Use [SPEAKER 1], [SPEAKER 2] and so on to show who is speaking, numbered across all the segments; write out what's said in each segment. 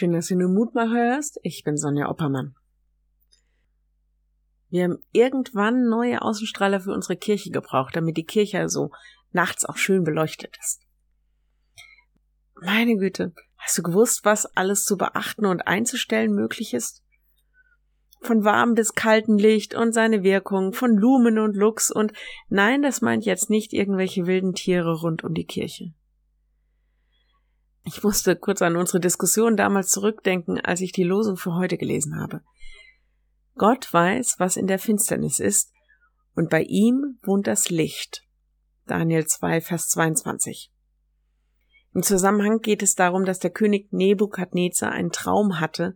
[SPEAKER 1] Schön, dass du nur Mut mal hörst. Ich bin Sonja Oppermann. Wir haben irgendwann neue Außenstrahler für unsere Kirche gebraucht, damit die Kirche also nachts auch schön beleuchtet ist. Meine Güte, hast du gewusst, was alles zu beachten und einzustellen möglich ist? Von warm bis kaltem Licht und seine Wirkung, von Lumen und Lux und nein, das meint jetzt nicht irgendwelche wilden Tiere rund um die Kirche. Ich musste kurz an unsere Diskussion damals zurückdenken, als ich die Losung für heute gelesen habe. Gott weiß, was in der Finsternis ist, und bei ihm wohnt das Licht. Daniel 2, Vers 22. Im Zusammenhang geht es darum, dass der König Nebukadnezar einen Traum hatte,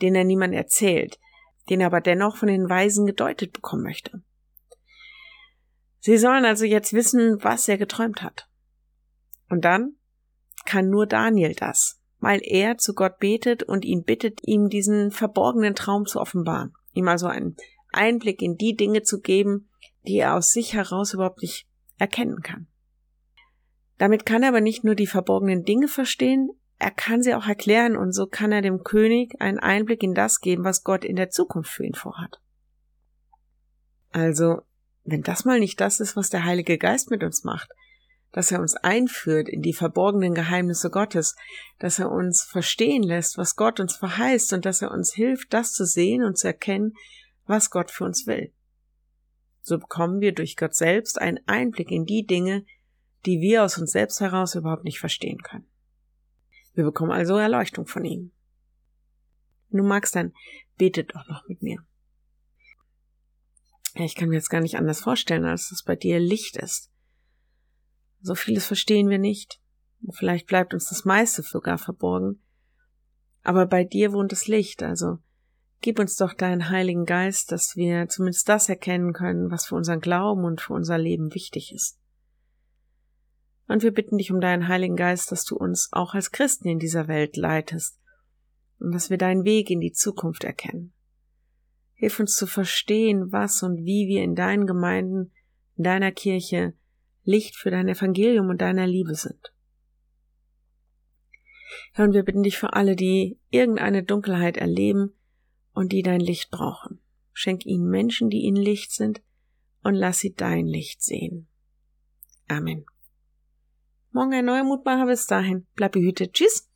[SPEAKER 1] den er niemand erzählt, den er aber dennoch von den Weisen gedeutet bekommen möchte. Sie sollen also jetzt wissen, was er geträumt hat. Und dann kann nur Daniel das, weil er zu Gott betet und ihn bittet, ihm diesen verborgenen Traum zu offenbaren, ihm also einen Einblick in die Dinge zu geben, die er aus sich heraus überhaupt nicht erkennen kann. Damit kann er aber nicht nur die verborgenen Dinge verstehen, er kann sie auch erklären und so kann er dem König einen Einblick in das geben, was Gott in der Zukunft für ihn vorhat. Also, wenn das mal nicht das ist, was der Heilige Geist mit uns macht, dass er uns einführt in die verborgenen Geheimnisse Gottes, dass er uns verstehen lässt, was Gott uns verheißt und dass er uns hilft, das zu sehen und zu erkennen, was Gott für uns will. So bekommen wir durch Gott selbst einen Einblick in die Dinge, die wir aus uns selbst heraus überhaupt nicht verstehen können. Wir bekommen also Erleuchtung von ihm. Wenn du magst, dann betet doch noch mit mir. Ich kann mir jetzt gar nicht anders vorstellen, als dass bei dir Licht ist so vieles verstehen wir nicht. Vielleicht bleibt uns das meiste sogar verborgen. Aber bei dir wohnt das Licht, also gib uns doch deinen Heiligen Geist, dass wir zumindest das erkennen können, was für unseren Glauben und für unser Leben wichtig ist. Und wir bitten dich um deinen Heiligen Geist, dass du uns auch als Christen in dieser Welt leitest und dass wir deinen Weg in die Zukunft erkennen. Hilf uns zu verstehen, was und wie wir in deinen Gemeinden, in deiner Kirche Licht für dein Evangelium und deiner Liebe sind. Herr, und wir bitten dich für alle, die irgendeine Dunkelheit erleben und die dein Licht brauchen. Schenk ihnen Menschen, die ihnen Licht sind, und lass sie dein Licht sehen. Amen. Morgen ein neuer Mutmacher. Bis dahin. Bleib behütet. Tschüss.